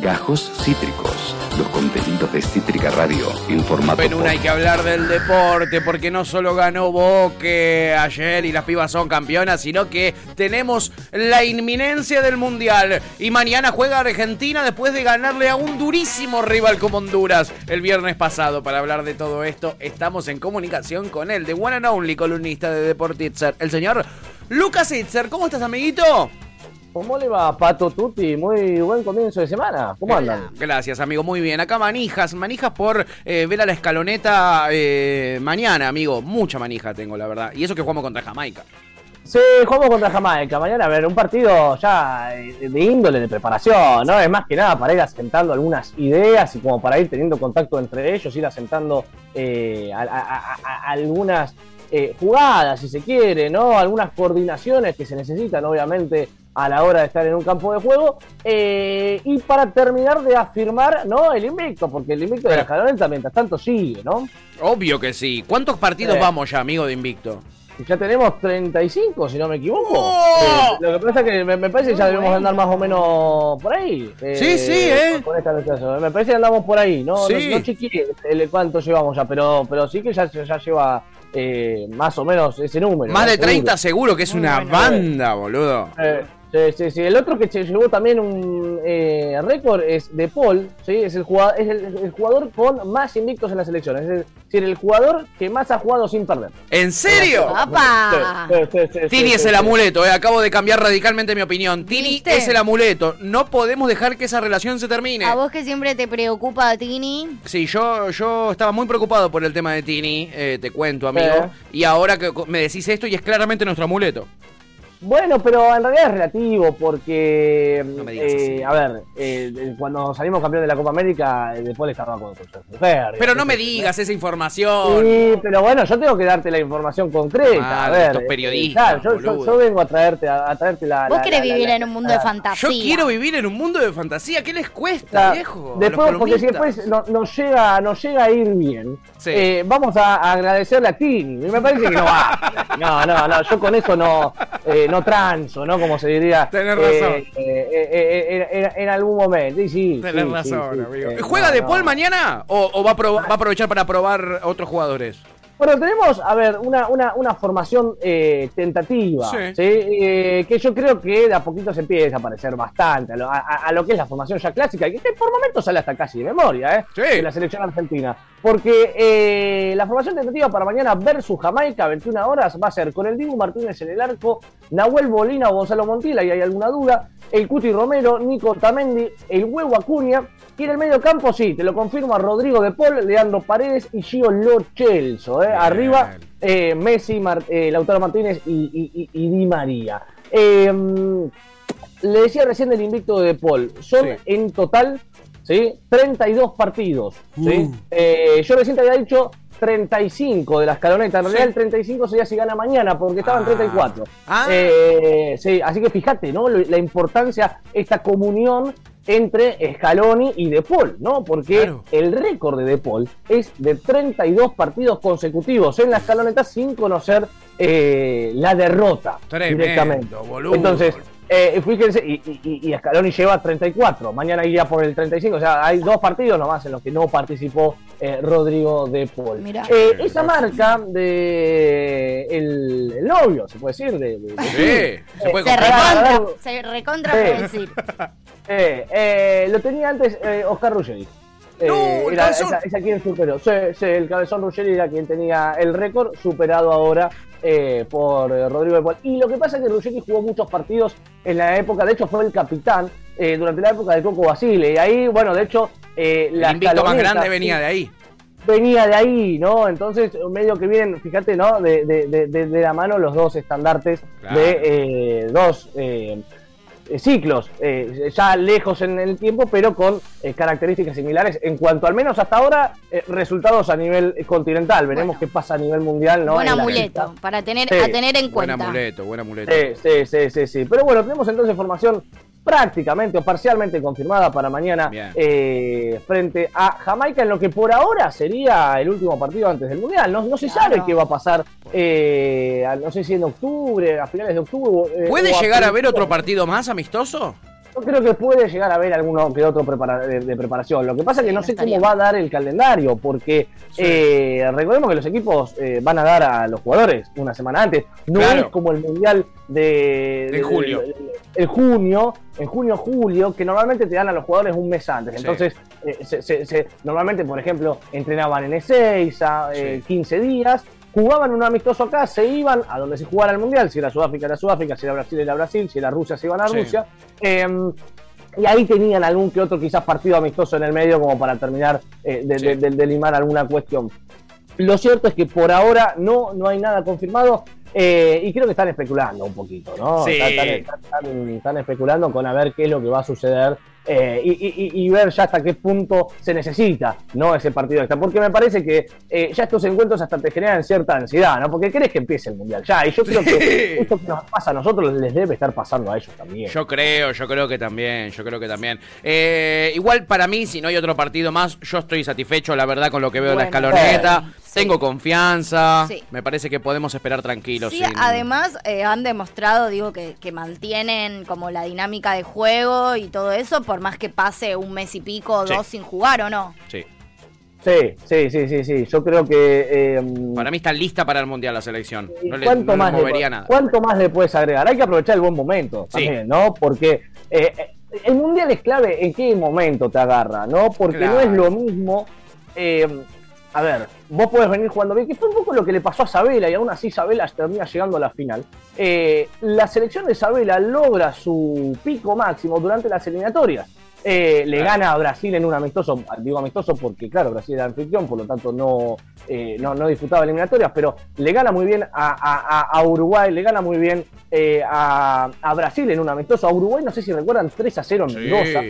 Gajos Cítricos, los contenidos de Cítrica Radio en formato En una hay que hablar del deporte, porque no solo ganó Boque ayer y las pibas son campeonas, sino que tenemos la inminencia del Mundial. Y mañana juega Argentina después de ganarle a un durísimo rival como Honduras el viernes pasado. Para hablar de todo esto, estamos en comunicación con él, de One and Only, columnista de Deportitzer, el señor Lucas Itzer. ¿Cómo estás, amiguito? ¿Cómo le va, Pato Tuti? Muy buen comienzo de semana. ¿Cómo andan? Gracias, amigo. Muy bien. Acá manijas, manijas por eh, ver a la escaloneta eh, mañana, amigo. Mucha manija tengo, la verdad. Y eso que jugamos contra Jamaica. Sí, jugamos contra Jamaica. Mañana, a ver, un partido ya eh, de índole, de preparación, ¿no? Es más que nada para ir asentando algunas ideas y como para ir teniendo contacto entre ellos, ir asentando algunas jugadas, si se quiere, ¿no? Algunas coordinaciones que se necesitan, obviamente, a la hora de estar en un campo de juego. Eh, y para terminar de afirmar ¿no? el invicto, porque el invicto de la Escaloneta mientras tanto sigue, ¿no? Obvio que sí. ¿Cuántos partidos vamos ya, amigo de invicto? Ya tenemos 35, si no me equivoco. ¡Oh! Eh, lo que pasa es que me, parece que ya debemos andar más o menos por ahí. Eh, sí, sí, ¿eh? me parece que andamos por ahí. No, sí. no, no cuánto llevamos ya, pero, pero sí que ya, ya lleva más o menos ese número. Más de 30 seguro, que es una banda, boludo. Sí, sí, sí. El otro que se llevó también un eh, récord es De Paul, ¿sí? es, el jugador, es el, jugador con más invictos en la selección. Es decir, el jugador que más ha jugado sin perder. ¿En serio? ¡Papá! Tini es el amuleto, eh. acabo de cambiar radicalmente mi opinión. Tini es el amuleto. No podemos dejar que esa relación se termine. ¿A vos que siempre te preocupa Tini? Sí, yo, yo estaba muy preocupado por el tema de Tini, eh, te cuento, amigo. Y ahora que me decís esto y es claramente nuestro amuleto. Bueno, pero en realidad es relativo porque, eh, a ver, eh, cuando salimos campeón de la Copa América, eh, después estaba con, su mujer. Pero no me digas esa información. Sí, pero bueno, yo tengo que darte la información concreta. a ver, periodistas. yo, yo, vengo a traerte, a, traerte la. Vos querés vivir en un mundo de fantasía. Yo quiero vivir en un mundo de fantasía. ¿Qué les cuesta, viejo? Después, porque si después nos llega, nos llega a ir bien, vamos a, agradecerle a Tini. Me parece que no va. No, no, no, yo con eso no no transo, ¿no? Como se diría. Tenés razón. Eh, eh, eh, en, algún momento. Sí, Tenés razón, amigo. ¿Juega de Paul mañana o, va, a va a aprovechar para probar otros jugadores? Bueno, tenemos, a ver, una, una, una formación eh, tentativa, sí. Eh, que yo creo que de a poquito se empieza a parecer bastante a lo, que es la formación ya clásica, que por momentos sale hasta casi de memoria, ¿eh? Sí. De la selección argentina. Porque eh, la formación tentativa para mañana versus Jamaica, 21 horas, va a ser con el Dibu Martínez en el arco, Nahuel Bolina o Gonzalo Montila, y hay alguna duda, el Cuti Romero, Nico Tamendi, el Huevo Acuña, y en el medio campo, sí, te lo confirmo a Rodrigo de Paul, Leandro Paredes y Gio Lo Celso. ¿eh? Arriba, eh, Messi, eh, Lautaro Martínez y, Di María. Em, le decía recién el invicto de Paul. Son en total ¿sí? 32 partidos. ¿sí? Uh. yo recién te había dicho 35 de la escaloneta. En realidad el 35 sería si gana mañana, porque estaban 34. Ah. ah. sí, así que fíjate, ¿no? La importancia, esta comunión entre Scaloni y De Paul, ¿no? Porque el récord de De Paul es de 32 partidos consecutivos en la escaloneta sin conocer eh, la derrota directamente. Entonces, eh, fíjense, y, Scaloni lleva 34, mañana iría por el 35, o sea, hay dos partidos nomás en los que no participó eh, Rodrigo de Paul. Eh, esa marca de el, novio, se puede decir, de, sí, se, puede se recontra, se recontra puede decir. lo tenía antes Oscar Ruggeri. No, era, esa, esa, quien superó. el cabezón Ruggeri era quien tenía el récord, superado ahora eh, por eh, Rodrigo de Paul. Y lo que pasa es que Ruggeri jugó muchos partidos en la época, de hecho fue el capitán eh, durante la época de Coco Basile. Y ahí, bueno, de hecho, la el más grande venía de ahí. Venía de ahí, ¿no? Entonces, medio que vienen, fíjate, ¿no? De, de, de, la mano los dos estandartes de dos eh, ciclos, eh, ya lejos en el tiempo, pero con eh, características similares en cuanto al menos hasta ahora resultados a nivel continental. Veremos qué pasa a nivel mundial. ¿no? Buen amuleto, para tener, a tener en cuenta. Buen amuleto, buen amuleto. Sí, sí, sí, sí, Pero bueno, tenemos entonces formación prácticamente o parcialmente confirmada para mañana eh, frente a Jamaica en lo que por ahora sería el último partido antes del Mundial. No, no se sabe qué va a pasar, eh, no sé si en octubre, a finales de octubre. Eh, ¿Puede llegar a haber otro partido más amistoso? Yo creo que puede llegar a haber alguno que otro de, preparación. Lo que pasa es que no, sé cómo va a dar el calendario, porque eh, recordemos que los equipos eh, van a dar a los jugadores una semana antes. No es como el mundial de, julio. el junio, en junio, julio, que normalmente te dan a los jugadores un mes antes. Entonces, eh, normalmente, por ejemplo, entrenaban en E6 a 15 días jugaban un amistoso acá, se iban a donde se jugara el mundial, si era Sudáfrica era Sudáfrica, si era Brasil era Brasil, si era Rusia se iban a Rusia. Em, y ahí tenían algún que otro quizás partido amistoso en el medio como para terminar eh, de, limar alguna cuestión. Lo cierto es que por ahora no, no hay nada confirmado. Eh, y creo que están especulando un poquito, ¿no? están, especulando con a ver qué es lo que va a suceder eh, y, ver ya hasta qué punto se necesita no ese partido extra. Porque me parece que eh, ya estos encuentros hasta te generan cierta ansiedad, ¿no? Porque crees que empiece el mundial ya. Y yo creo que esto que nos pasa a nosotros les debe estar pasando a ellos también. Yo creo, yo creo que también, yo creo que también. Eh, igual para mí, si no hay otro partido más, yo estoy satisfecho, la verdad, con lo que veo en la escaloneta. Tengo confianza. Me parece que podemos esperar tranquilos. Sí, además han demostrado, digo, que, que mantienen como la dinámica de juego y todo eso por más que pase un mes y pico o dos sin jugar, ¿o no? Sí. Sí, sí, sí, sí, sí. Yo creo que. Em, para mí está lista para el mundial la selección. No le, ¿cuánto más movería nada. ¿Cuánto más le puedes agregar? Hay que aprovechar el buen momento también, ¿no? Porque eh, eh, el mundial es clave en qué momento te agarra, ¿no? Porque no es lo mismo. Em, a ver, vos podés venir jugando bien, que fue un poco lo que le pasó a Sabela y aún así Sabela termina llegando a la final. Eh, la selección de Sabela logra su pico máximo durante las eliminatorias. Eh, le gana a Brasil en un amistoso, digo amistoso porque claro, Brasil era anfitrión, por lo tanto no, eh, no, no, disfrutaba eliminatorias, pero le gana muy bien a, Uruguay, le gana muy bien a, Brasil en un amistoso. A Uruguay no sé si recuerdan 3 a 0 en Mendoza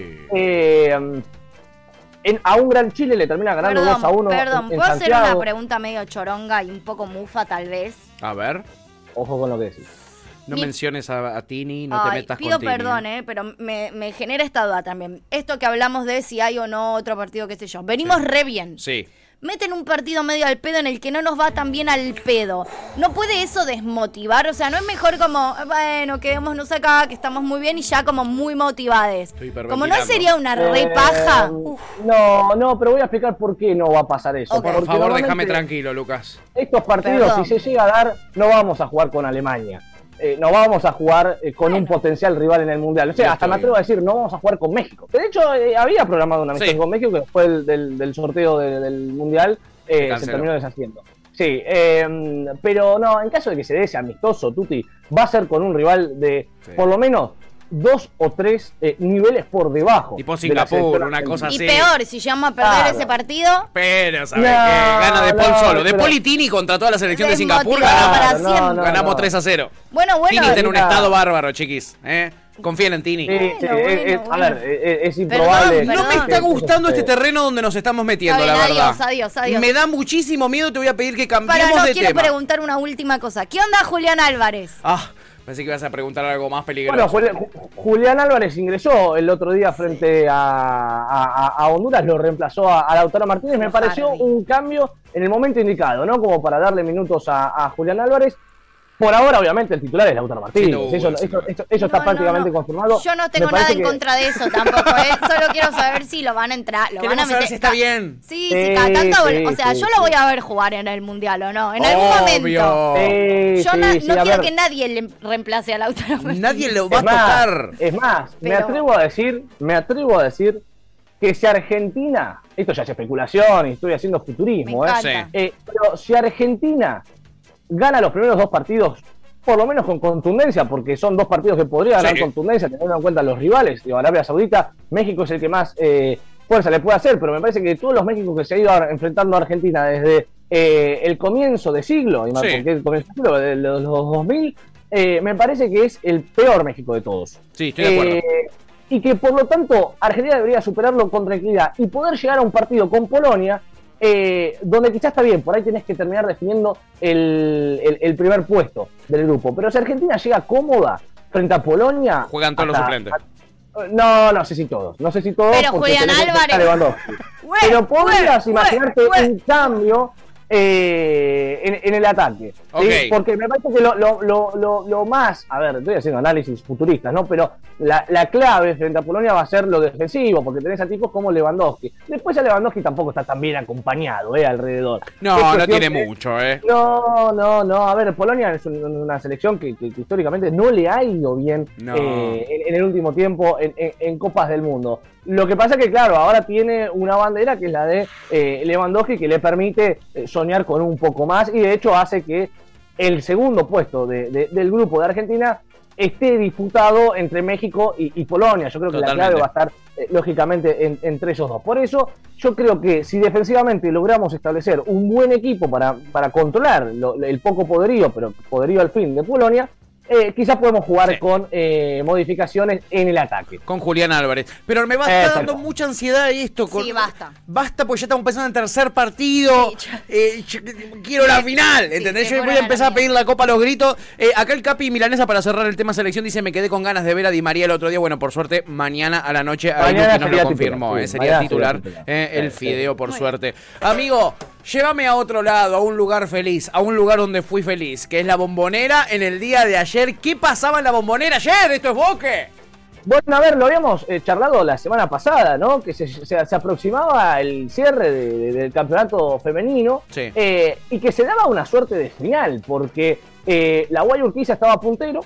a un gran Chile le termina ganando 2 a 1. Perdón, ¿puedo hacer una pregunta medio choronga y un poco mufa tal vez? A ver. Ojo con lo que decís. No menciones a, Tini, no te metas pido con Tini. perdón, eh, pero me, me, genera esta duda también. Esto que hablamos de si hay o no otro partido, qué sé yo. Venimos re bien. Sí meten un partido medio al pedo en el que no nos va tan bien al pedo. ¿No puede eso desmotivar? O sea, ¿no es mejor como, bueno, quedémonos acá, que estamos muy bien y ya como muy motivades? Como no sería una re eh, paja. no, no, pero voy a explicar por qué no va a pasar eso. Por favor, déjame tranquilo, Lucas. Estos partidos, si se llega a dar, no vamos a jugar con Alemania. Eh, no vamos a jugar eh, con un potencial rival en el Mundial. O sea, hasta me atrevo a decir, no vamos a jugar con México. de hecho, eh, había programado una misión con México que después del, del, sorteo del Mundial se, terminó deshaciendo. Sí, pero no, en caso de que se dé ese amistoso, Tuti, va a ser con un rival de por lo menos dos o tres eh, niveles por debajo. Tipo Singapur, una cosa así. Y peor, si llama a perder ese partido. Pero, ¿sabes qué? Gana de Paul solo. De Paul y Tini contra toda la selección de Singapur ganamos, ganamos 3 a 0. Bueno, bueno. Tini tiene un estado bárbaro, chiquis. ¿eh? Confíen en Tini. Eh, a ver, es improbable. no me está gustando este terreno donde nos estamos metiendo, la verdad. Adiós, adiós, adiós. Me da muchísimo miedo, te voy a pedir que cambiemos Para, no, quiero preguntar una última cosa. ¿Qué onda Julián Álvarez? Ah, Pensé que ibas a preguntar algo más peligroso. Bueno, Julián Álvarez ingresó el otro día frente a, Honduras, lo reemplazó a, Lautaro Martínez. Me pareció un cambio en el momento indicado, ¿no? Como para darle minutos a Julián Álvarez. Por ahora, obviamente, el titular es Lautaro Martínez. eso, está prácticamente confirmado. Yo no tengo nada en contra de eso tampoco. ¿eh? Solo quiero saber si lo van a entrar. Lo van a meter. si está bien. Sí, sí, cada tanto. o sea, yo lo voy a ver jugar en el mundial o no. En algún momento. yo no, quiero que nadie le reemplace a Lautaro Martínez. Nadie lo va a tocar. Es más, me atrevo a decir, me atrevo a decir que si Argentina, esto ya es especulación y estoy haciendo futurismo, ¿eh? ¿eh? pero si Argentina gana los primeros dos partidos, por lo menos con contundencia, porque son dos partidos que podría ganar contundencia, teniendo en cuenta los rivales. de Arabia Saudita, México es el que más eh, fuerza le puede hacer, pero me parece que todos los Méxicos que se ha ido enfrentando a Argentina desde eh, el comienzo de siglo, y el comienzo de siglo, de los, 2000, eh, me parece que es el peor México de todos. Sí, estoy de acuerdo. y que por lo tanto Argentina debería superarlo con tranquilidad y poder llegar a un partido con Polonia eh, donde quizás está bien, por ahí tenés que terminar definiendo el, primer puesto del grupo. Pero si Argentina llega cómoda frente a Polonia. Juegan todos los suplentes. no, no sé si todos. No sé si todos. Pero Julián Álvarez. Pero podrías imaginarte un cambio eh, en, el ataque. Porque me parece que lo, más, a ver, estoy haciendo análisis futuristas, ¿no? Pero la, clave frente a Polonia va a ser lo defensivo, porque tenés a tipos como Lewandowski. Después a Lewandowski tampoco está tan bien acompañado, ¿eh? Alrededor. No, no tiene mucho, ¿eh? No, no, no. A ver, Polonia es una selección que, históricamente no le ha ido bien eh, en, el último tiempo en Copas del Mundo. Lo que pasa es que, claro, ahora tiene una bandera que es la de eh, Lewandowski que le permite eh, soñar con un poco más y de hecho hace que el segundo puesto del grupo de Argentina esté disputado entre México y, Polonia. Yo creo que la clave va a estar, eh, lógicamente, entre esos dos. Por eso, yo creo que si defensivamente logramos establecer un buen equipo para, para controlar el poco poderío, pero poderío al fin de Polonia, eh, quizás podemos jugar con eh, modificaciones en el ataque. Con Julián Álvarez. Pero me va dando mucha ansiedad esto. Con... Sí, basta. Basta, pues ya estamos pensando en tercer partido. Eh, quiero la final, ¿entendés? yo voy a empezar a pedir la copa a los gritos. acá el Capi Milanesa, para cerrar el tema selección, dice: Me quedé con ganas de ver a Di María el otro día. Bueno, por suerte, mañana a la noche, mañana nos lo confirmó. sería titular el Fideo, por suerte. Amigo, Llévame a otro lado, a un lugar feliz, a un lugar donde fui feliz, que es la bombonera en el día de ayer. ¿Qué pasaba en la bombonera ayer? ¿Esto es Boque? Bueno, a ver, lo habíamos eh, charlado la semana pasada, ¿no? Que se, aproximaba el cierre del campeonato femenino eh, y que se daba una suerte de señal, porque eh, la Guay Urquiza estaba puntero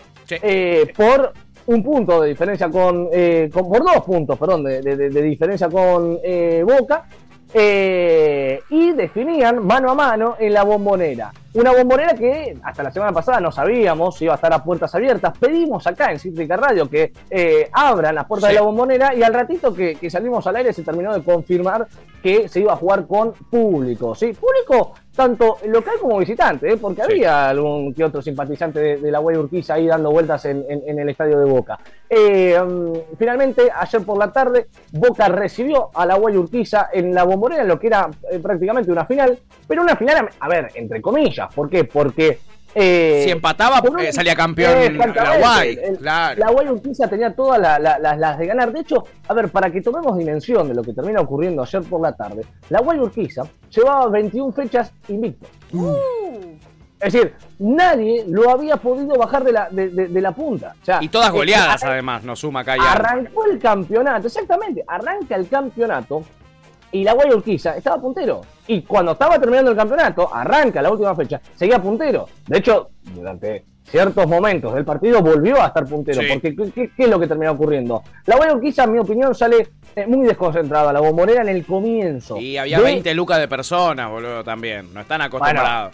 por un punto de diferencia con, por dos puntos, perdón, de diferencia con Boca eh, y definían mano a mano en la bombonera. Una bombonera que hasta la semana pasada no sabíamos si iba a estar a puertas abiertas. Pedimos acá en Cítrica Radio que eh, abran las puertas de la bombonera y al ratito que, salimos al aire se terminó de confirmar que se iba a jugar con público. ¿sí? Público tanto local como visitante, ¿eh? porque había algún que otro simpatizante de, la Guay Urquiza ahí dando vueltas en, el estadio de Boca. Eh, mm, finalmente, ayer por la tarde, Boca recibió a la Guay Urquiza en la bombonera, en lo que era prácticamente una final, pero una final, a ver, entre comillas, ¿Por qué? Porque eh, si empataba, eh, salía campeón la Guay. La Guay Urquiza tenía todas las de ganar. De hecho, a ver, para que tomemos dimensión de lo que termina ocurriendo ayer por la tarde, la Guay Urquiza llevaba 21 fechas invicto. Uh. Es decir, nadie lo había podido bajar de la, de, la punta. y todas eh, goleadas, además, nos suma acá Arrancó el campeonato, exactamente. Arranca el campeonato y la Guay Urquiza estaba puntero. Y cuando estaba terminando el campeonato, arranca la última fecha, seguía puntero. De hecho, durante ciertos momentos del partido volvió a estar puntero. Porque ¿qué, es lo que terminó ocurriendo? La Guay Urquiza, en mi opinión, sale eh, muy desconcentrada. La bombonera en el comienzo. Y había 20 lucas de personas, boludo, también. No están acostumbrados.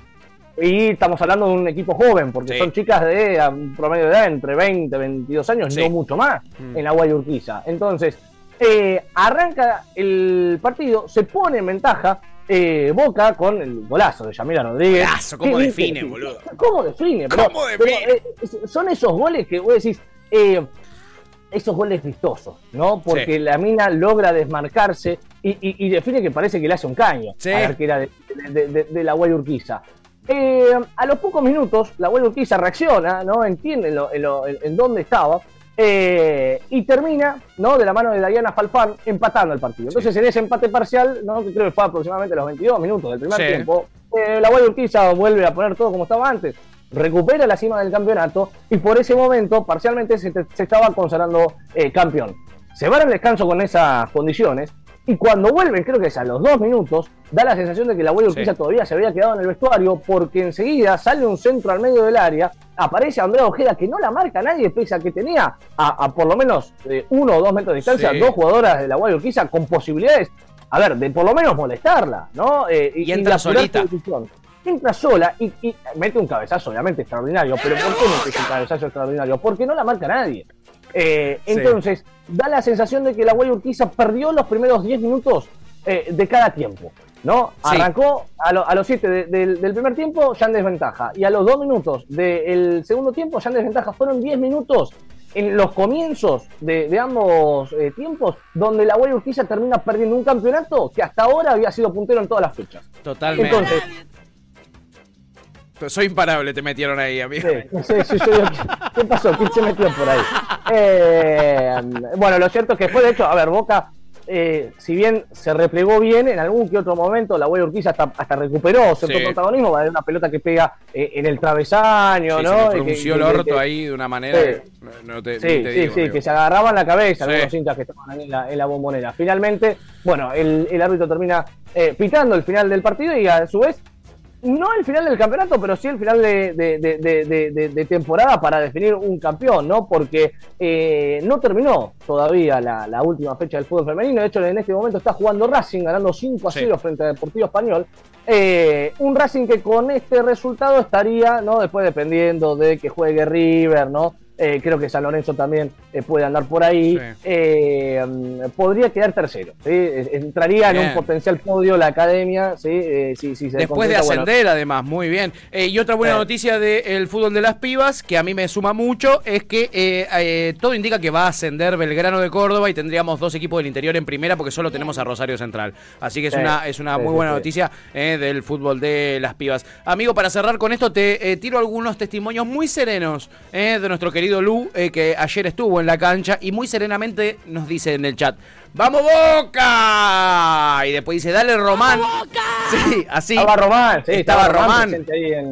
y estamos hablando de un equipo joven, porque son chicas de un promedio de edad entre 20 y 22 años, no mucho más, mm. en la Guay Urquiza. Entonces, eh, arranca el partido, se pone en ventaja eh, Boca con el golazo de Yamila Rodríguez. Golazo, ¿cómo define, boludo? ¿Cómo define? ¿Cómo define? Eh, son esos goles que vos decís, esos goles vistosos, ¿no? Porque la mina logra desmarcarse y, define que parece que le hace un caño a la arquera de, la Guay Urquiza. a los pocos minutos, la Guay Urquiza reacciona, ¿no? Entiende en dónde estaba eh, y termina, ¿no? De la mano de Diana Falfán empatando el partido. Entonces, en ese empate parcial, ¿no? Que creo que fue aproximadamente los 22 minutos del primer tiempo, eh, la Guay Urquiza vuelve a poner todo como estaba antes, recupera la cima del campeonato y por ese momento, parcialmente, se, estaba consagrando eh, campeón. Se va al descanso con esas condiciones y cuando vuelven, creo que es a los dos minutos, da la sensación de que la Guay Urquiza todavía se había quedado en el vestuario porque enseguida sale un centro al medio del área, aparece Andrea Ojeda que no la marca nadie, pese a que tenía a, por lo menos eh, uno o dos metros de distancia dos jugadoras de la Guay Urquiza con posibilidades, a ver, de por lo menos molestarla, ¿no? Eh, y, entra solita. Entra sola y, mete un cabezazo, obviamente extraordinario, pero ¿por qué mete un cabezazo extraordinario? Porque no la marca nadie. Eh, entonces, da la sensación de que la Guay Urquiza perdió los primeros 10 minutos eh, de cada tiempo. ¿no? Arrancó a, los 7 del primer tiempo ya en desventaja. Y a los 2 minutos del segundo tiempo ya en desventaja. Fueron 10 minutos en los comienzos de, ambos eh, tiempos donde la Guay Urquiza termina perdiendo un campeonato que hasta ahora había sido puntero en todas las fechas. Totalmente. Entonces, soy imparable, te metieron ahí, amigo. Sí, sí, sí, ¿Qué pasó? ¿Quién se metió por ahí? Eh, bueno, lo cierto es que fue, de hecho, a ver, Boca eh, si bien se replegó bien, en algún que otro momento la Guay Urquiza hasta, hasta recuperó cierto protagonismo, va a una pelota que pega eh, en el travesaño, ¿no? Se que, el orto ahí de una manera. Sí, no te, sí, sí, sí, que se agarraban la cabeza algunos hinchas que estaban ahí en la, bombonera. Finalmente, bueno, el, el árbitro termina eh, pitando el final del partido y a su vez no el final del campeonato, pero sí el final de, temporada para definir un campeón, ¿no? Porque eh, no terminó todavía la, última fecha del fútbol femenino. De hecho, en este momento está jugando Racing, ganando 5 a 0 frente a Deportivo Español. Eh, un Racing que con este resultado estaría, ¿no? Después dependiendo de que juegue River, ¿no? Eh, creo que San Lorenzo también eh, puede andar por ahí. Eh, mm, podría quedar tercero. Entraría en un potencial podio la academia. ¿sí? Después de ascender, además, muy bien. y otra buena noticia del fútbol de las pibas, que a mí me suma mucho, es que todo indica que va a ascender Belgrano de Córdoba y tendríamos dos equipos del interior en primera porque solo tenemos a Rosario Central. Así que es una, es una muy buena noticia del fútbol de las pibas. Amigo, para cerrar con esto, te tiro algunos testimonios muy serenos de nuestro querido Lu, eh, que ayer estuvo en la cancha y muy serenamente nos dice en el chat, ¡Vamos Boca! Y después dice, dale Román. Boca! Sí, así. Estaba Román, sí, estaba, Román.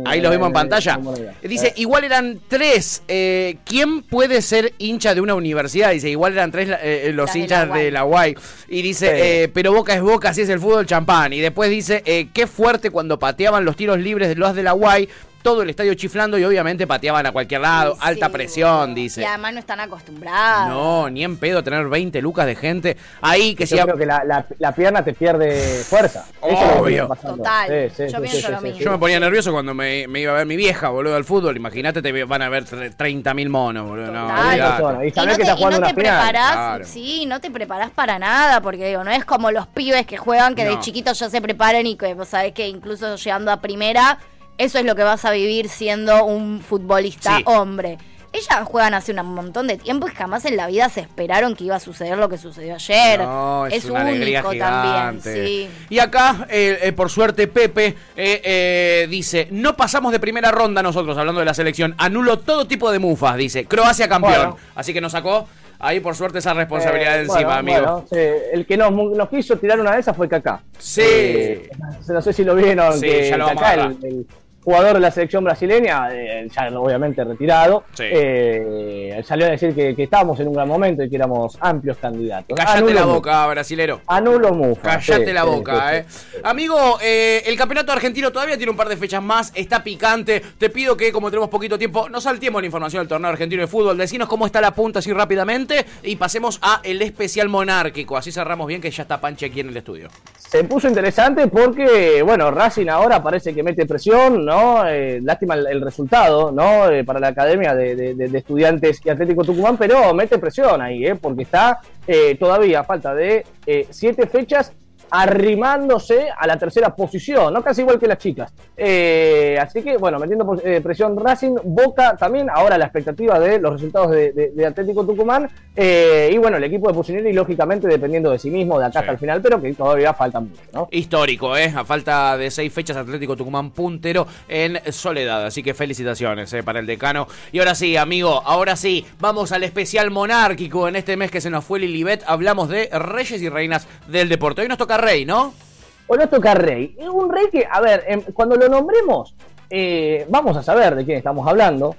Ahí, lo vimos en, pantalla. dice, igual eran tres. Eh, ¿Quién puede ser hincha de una universidad? Dice, igual eran tres eh, los hinchas de la UAI. Y dice, pero Boca es Boca, así es el fútbol champán. Y después dice, qué fuerte cuando pateaban los tiros libres de los de la UAI todo el estadio chiflando y obviamente pateaban a cualquier lado, alta presión, dice. Y además no están acostumbrados. No, ni en pedo tener 20 lucas de gente ahí que Yo creo que la, pierna te pierde fuerza. Obvio. Total. yo pienso lo mismo. Yo me ponía nervioso cuando me, iba a ver mi vieja, boludo, al fútbol. Imagínate, te van a ver 30.000 monos, boludo. No, y sabés que te, jugando una preparás, Sí, no te preparás para nada, porque digo, no es como los pibes que juegan que de chiquitos ya se preparan y que vos sabés que incluso llegando a primera eso es lo que vas a vivir siendo un futbolista hombre. Ellas juegan hace un montón de tiempo y jamás en la vida se esperaron que iba a suceder lo que sucedió ayer. es, único también. Y acá, eh, eh, por suerte, Pepe eh, dice: No pasamos de primera ronda nosotros, hablando de la selección. Anulo todo tipo de mufas, dice. Croacia campeón. Así que nos sacó ahí por suerte esa responsabilidad de encima, amigo. El que nos, nos, quiso tirar una de esas fue Kaká. Sí. no sé si lo vieron. Sí, que, ya lo el, jugador de la selección brasileña, eh, ya obviamente retirado, eh, salió a decir que, estábamos en un gran momento y que éramos amplios candidatos. Cállate la boca, brasilero. Anulo Mufa. Cállate la boca, eh. Amigo, eh, el campeonato argentino todavía tiene un par de fechas más, está picante. Te pido que, como tenemos poquito tiempo, no saltemos la información del torneo argentino de fútbol. Decinos cómo está la punta así rápidamente y pasemos a el especial monárquico. Así cerramos bien que ya está Panche aquí en el estudio. Se puso interesante porque, bueno, Racing ahora parece que mete presión, ¿no? Eh, lástima el, resultado, ¿no? Eh, para la Academia de, Estudiantes y Atlético Tucumán, pero mete presión ahí, ¿eh? Porque está todavía a falta de siete fechas arrimándose a la tercera posición, ¿no? Casi igual que las chicas. Eh, así que, bueno, metiendo eh, presión Racing, Boca también, ahora la expectativa de los resultados de, Atlético Tucumán, eh, y bueno, el equipo de Pusineri, lógicamente, dependiendo de sí mismo, de acá hasta el final, pero que todavía falta mucho, ¿no? Histórico, ¿eh? A falta de seis fechas, Atlético Tucumán puntero en soledad, así que felicitaciones para el decano. Y ahora sí, amigo, ahora sí, vamos al especial monárquico en este mes que se nos fue Lilibet, hablamos de reyes y reinas del deporte. Hoy nos toca rey, ¿no? O no toca rey. Es un rey que, a ver, em, cuando lo nombremos, eh, vamos a saber de quién estamos hablando.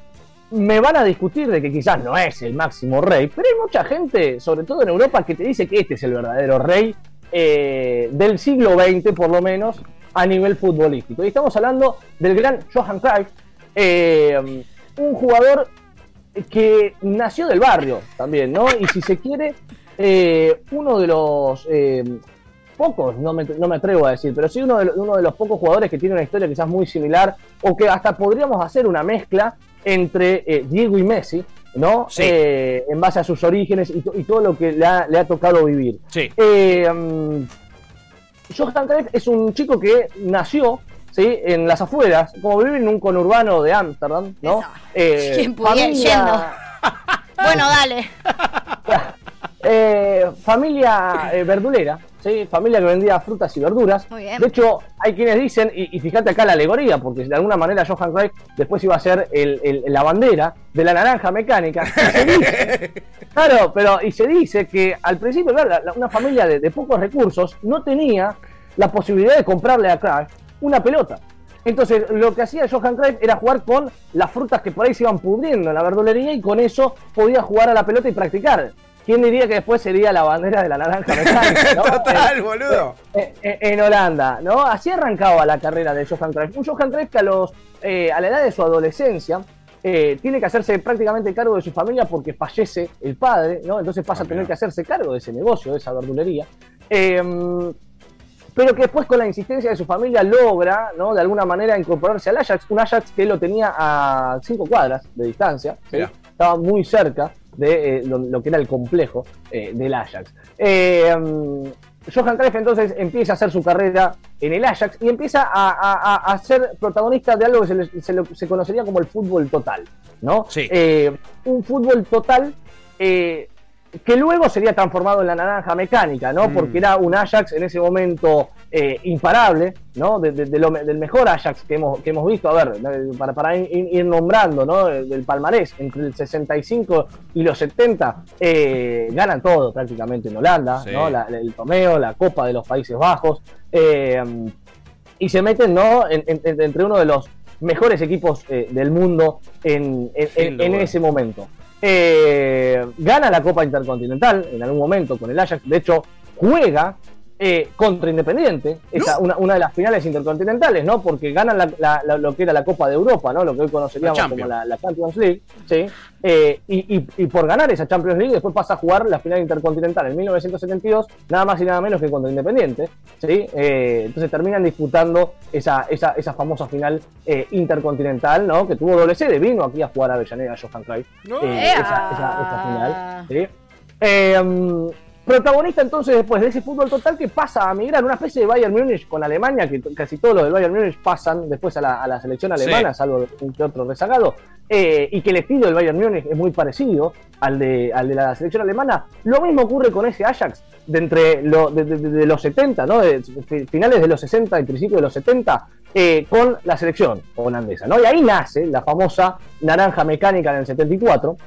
Me van a discutir de que quizás no es el máximo rey, pero hay mucha gente, sobre todo en Europa, que te dice que este es el verdadero rey eh, del siglo XX, por lo menos, a nivel futbolístico. Y estamos hablando del gran Johan Cruyff, eh, un jugador que nació del barrio también, ¿no? Y si se quiere, uno de los pocos, no me, no me atrevo a decir, pero sí uno de, uno de los pocos jugadores que tiene una historia quizás muy similar o que hasta podríamos hacer una mezcla entre eh, Diego y Messi, ¿no? Eh, en base a sus orígenes y, todo lo que le ha, tocado vivir. Sí. Eh, um, Johan es un chico que nació ¿sí? en las afueras, como vive en un conurbano de Ámsterdam, ¿no? Eh, familia... bueno, dale. familia verdulera, ¿sí? familia que vendía frutas y verduras. De hecho, hay quienes dicen, y, fíjate acá la alegoría, porque de alguna manera Johan Cruyff después iba a ser la bandera de la naranja mecánica. claro, pero y se dice que al principio, una familia de, pocos recursos no tenía la posibilidad de comprarle a Cruyff una pelota. Entonces, lo que hacía Johan Cruyff era jugar con las frutas que por ahí se iban pudriendo en la verdulería y con eso podía jugar a la pelota y practicar. ¿Quién diría que después sería la bandera de la naranja mecánica? ¿no? Total, boludo. En, Holanda, ¿no? Así arrancaba la carrera de Johan Cruyff. Un Johan Cruyff que a, los, eh, a la edad de su adolescencia eh, tiene que hacerse prácticamente cargo de su familia porque fallece el padre, ¿no? Entonces pasa a tener que hacerse cargo de ese negocio, de esa verdulería. Eh, pero que después con la insistencia de su familia logra, ¿no? De alguna manera incorporarse al Ajax, un Ajax que lo tenía a cinco cuadras de distancia, estaba muy cerca de eh, lo, que era el complejo eh, del Ajax. Eh, mm, Johan Cruyff entonces empieza a hacer su carrera en el Ajax y empieza a, ser protagonista de algo que se, conocería como el fútbol total, ¿no? un fútbol total que luego sería transformado en la naranja mecánica, ¿no? Mm. Porque era un Ajax en ese momento eh, imparable, ¿no? del mejor Ajax que hemos, que hemos visto, a ver, para, para ir, nombrando, ¿no? Del palmarés, entre el 65 y los 70, eh, ganan todo prácticamente en Holanda, ¿no? el torneo, la Copa de los Países Bajos, eh, y se meten, ¿no? entre uno de los mejores equipos del mundo en, en ese momento. Eh, gana la Copa Intercontinental en algún momento con el Ajax. De hecho, juega eh, contra Independiente, esa, una, de las finales intercontinentales, ¿no? Porque ganan lo que era la Copa de Europa, ¿no? Lo que hoy conoceríamos como la, Champions League, ¿sí? Eh, y, por ganar esa Champions League, después pasa a jugar la final intercontinental en 1972, nada más y nada menos que contra Independiente, ¿sí? Eh, entonces terminan disputando esa, esa, esa famosa final intercontinental, ¿no? Que tuvo doble sede, vino aquí a jugar a Avellaneda Johan Cruyff, esa, esa, final, ¿sí? Protagonista entonces después de ese fútbol total que pasa a migrar, una especie de Bayern Múnich con Alemania, que casi todos los del Bayern Múnich pasan después a la, selección alemana, salvo un que otro rezagado, eh, y que el estilo del Bayern Múnich es muy parecido al de, al de la selección alemana. Lo mismo ocurre con ese Ajax de entre de, los 70, ¿no? de, finales de los 60 y principios de los 70, eh, con la selección holandesa. ¿no? Y ahí nace la famosa naranja mecánica en el 74,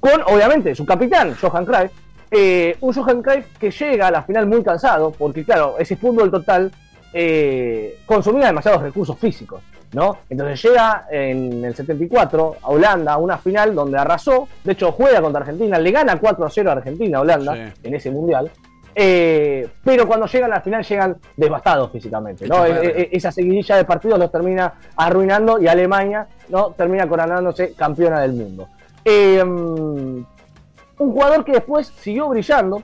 con obviamente su capitán, Johan Cruyff, eh, un Johan Cruyff que llega a la final muy cansado, porque claro, ese fútbol total eh, consumía demasiados recursos físicos, ¿no? Entonces llega en el 74 a Holanda a una final donde arrasó, de hecho juega contra Argentina, le gana 4 a 0 a Argentina, Holanda, en ese mundial. Eh, pero cuando llegan a la final llegan devastados físicamente, ¿no? esa seguidilla de partidos los termina arruinando y Alemania ¿no? termina coronándose campeona del mundo. Eh, un jugador que después siguió brillando.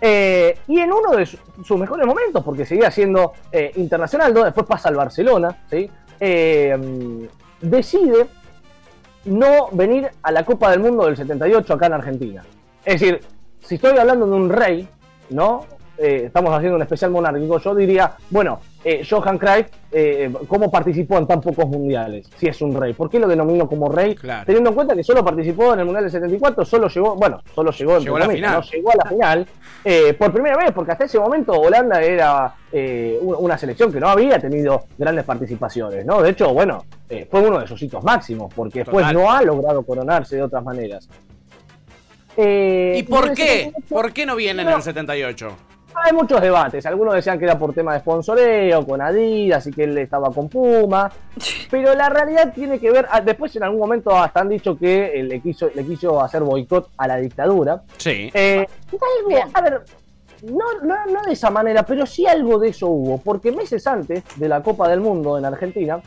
Eh, y en uno de sus mejores momentos, porque seguía siendo eh, internacional, después pasa al Barcelona, ¿sí? Eh, decide no venir a la Copa del Mundo del 78 acá en Argentina. Es decir, si estoy hablando de un rey, ¿no? Eh, estamos haciendo un especial monárquico, yo diría, bueno, eh, Johan Cruyff, eh, ¿cómo participó en tan pocos mundiales? Si es un rey. ¿Por qué lo denomino como rey? Teniendo en cuenta que solo participó en el Mundial del 74, solo llegó, bueno, solo llegó, llegó, a la final. No, llegó a la final por primera vez, porque hasta ese momento Holanda era una selección que no había tenido grandes participaciones, ¿no? De hecho, bueno, fue uno de sus hitos máximos, porque después no ha logrado coronarse de otras maneras. ¿Y por qué? ¿Por qué no viene en el 78? Hay muchos debates. Algunos decían que era por tema de sponsoreo, con Adidas y que él estaba con Puma. Pero la realidad tiene que ver. Ah, después, en algún momento, hasta han dicho que le quiso, le quiso hacer boicot a la dictadura. Sí. Eh, a ver, no, no, de esa manera, pero sí algo de eso hubo. Porque meses antes de la Copa del Mundo en Argentina,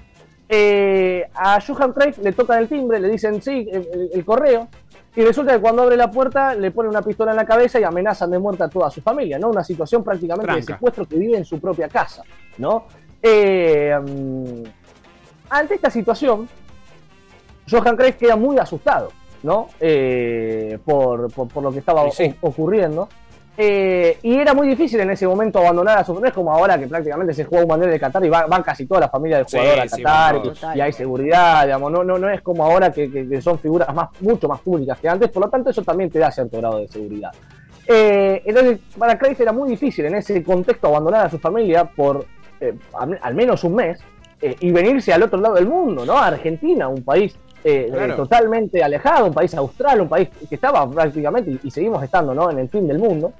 eh, a Johan Cruyff le tocan el timbre, le dicen sí, el correo. Y resulta que cuando abre la puerta le ponen una pistola en la cabeza y amenazan de muerte a toda su familia, ¿no? Una situación prácticamente de secuestro que vive en su propia casa, ¿no? Eh, mm, ante esta situación, Johan Cruyff queda muy asustado, ¿no? Eh, por, lo que estaba ocurriendo. Eh, y era muy difícil en ese momento abandonar a su no es como ahora que prácticamente se juega un bandera de Qatar y van, casi toda la familia del jugador a Qatar y, hay seguridad, digamos, no, no, no es como ahora que, son figuras más, mucho más públicas que antes, por lo tanto eso también te da cierto grado de seguridad. Eh, entonces, para Cruyff era muy difícil en ese contexto abandonar a su familia por eh, al, menos un mes eh, y venirse al otro lado del mundo, ¿no? A Argentina, un país totalmente alejado, un país austral, un país que estaba prácticamente, y, seguimos estando, ¿no? En el fin del mundo.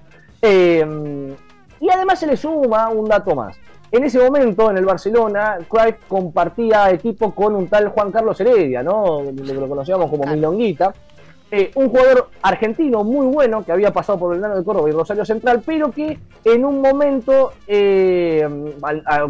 Y además se le suma un dato más. En ese momento, en el Barcelona, Cruyff compartía equipo con un tal Juan Carlos Heredia, ¿no? Lo conocíamos como Milonguita eh, un jugador argentino muy bueno que había pasado por el Nano de Córdoba y Rosario Central, pero que en un momento, eh,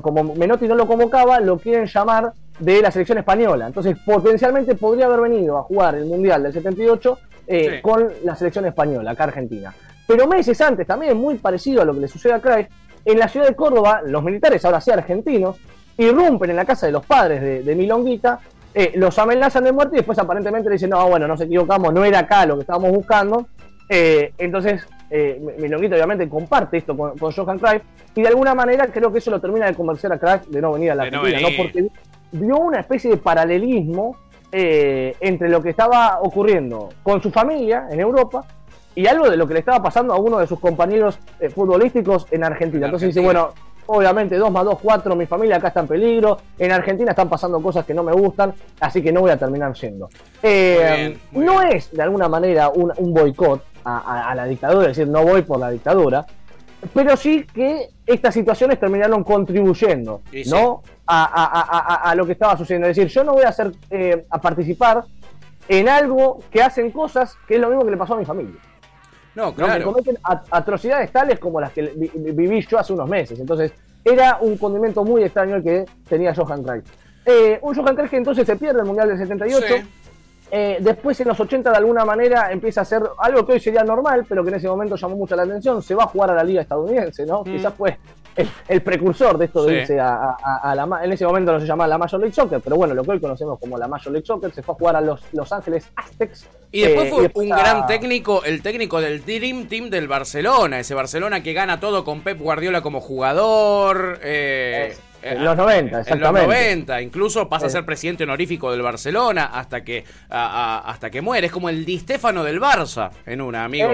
como Menotti no lo convocaba, lo quieren llamar de la selección española. Entonces, potencialmente podría haber venido a jugar el Mundial del 78 eh, con la selección española, acá Argentina. Pero meses antes, también muy parecido a lo que le sucede a Cruyff, en la ciudad de Córdoba, los militares, ahora sí argentinos, irrumpen en la casa de los padres de, de Milonguita eh, los amenazan de muerte y después aparentemente le dicen, no, bueno, nos equivocamos, no era acá lo que estábamos buscando. Eh, entonces, eh, Milonguito obviamente comparte esto con, Johan Cruyff y de alguna manera creo que eso lo termina de convencer a Cruyff de no venir a la Argentina, no, Porque vio una especie de paralelismo entre lo que estaba ocurriendo con su familia en Europa y algo de lo que le estaba pasando a uno de sus compañeros futbolísticos en Argentina. Entonces dice, bueno, Obviamente 2 más 2, 4, mi familia acá está en peligro. En Argentina están pasando cosas que no me gustan, así que no voy a terminar yendo. Eh, no es de alguna manera un, boicot a, la dictadura, es decir, no voy por la dictadura, pero sí que estas situaciones terminaron contribuyendo ¿no? A, lo que estaba sucediendo. Es decir, yo no voy a hacer eh, a participar en algo que hacen cosas que es lo mismo que le pasó a mi familia. No, claro. Que cometen atrocidades tales como las que viví yo hace unos meses. Entonces, era un condimento muy extraño el que tenía Johan Cruyff. Eh, un Johan Cruyff que entonces se pierde el Mundial del 78. Eh, después en los 80 de alguna manera empieza a hacer algo que hoy sería normal, pero que en ese momento llamó mucho la atención. Se va a jugar a la liga estadounidense, ¿no? Mm. Quizás fue el, precursor de esto de irse a, la... En ese momento no se llamaba la Major League Soccer, pero bueno, lo que hoy conocemos como la Major League Soccer, se fue a jugar a los Los Ángeles Aztecs. Y después eh, fue un gran técnico, el técnico del Dream Team del Barcelona, ese Barcelona que gana todo con Pep Guardiola como jugador. Eh, en los 90, exactamente. En los 90, incluso pasa a ser presidente honorífico del Barcelona hasta que, hasta que muere. Es como el Di Stefano del Barça, en una, amigo.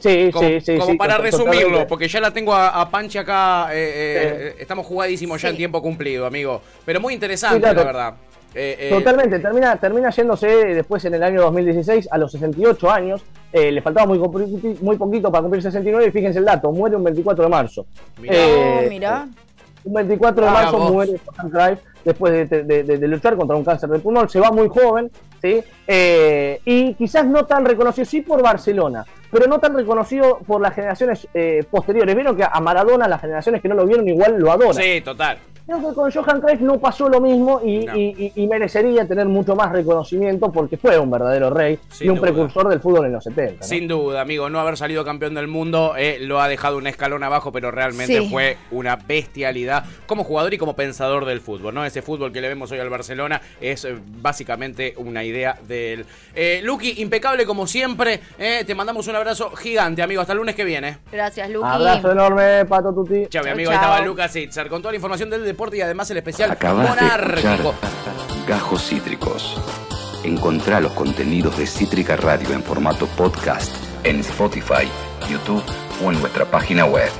Sí, sí, sí. Como para resumirlo, porque ya la tengo a, Panchi acá. Eh, eh, estamos jugadísimos ya en tiempo cumplido, amigo. Pero muy interesante, la verdad. Eh, Totalmente, termina, termina yéndose después en el año 2016 a los 68 años. le faltaba muy, muy poquito para cumplir 69 y fíjense el dato, muere un 24 de marzo. Mirá, un 24 de ah, marzo muere Johan Cruyff después de, luchar contra un cáncer de pulmón. Se va muy joven, ¿sí? Eh, y quizás no tan reconocido, sí por Barcelona, pero no tan reconocido por las generaciones eh, posteriores. Vieron que a Maradona las generaciones que no lo vieron igual lo adoran. Sí, total. Creo que con Johan Cruyff no pasó lo mismo y, merecería tener mucho más reconocimiento porque fue un verdadero rey y un precursor del fútbol en los 70. Sin duda, amigo, no haber salido campeón del mundo eh, lo ha dejado un escalón abajo, pero realmente fue una bestialidad como jugador y como pensador del fútbol, ¿no? Ese fútbol que le vemos hoy al Barcelona es eh, básicamente una idea de él. Eh, Luqui, impecable como siempre, eh, te mandamos un abrazo gigante, amigo, hasta el lunes que viene. Gracias, Luqui. Abrazo enorme, Pato Tuti. Chao, mi amigo, ahí estaba Lucas Itzer con toda la información del deporte y además el especial Acabas monárquico. Gajos Cítricos. Encontrá los contenidos de Cítrica Radio en formato podcast en Spotify, YouTube o en nuestra página web.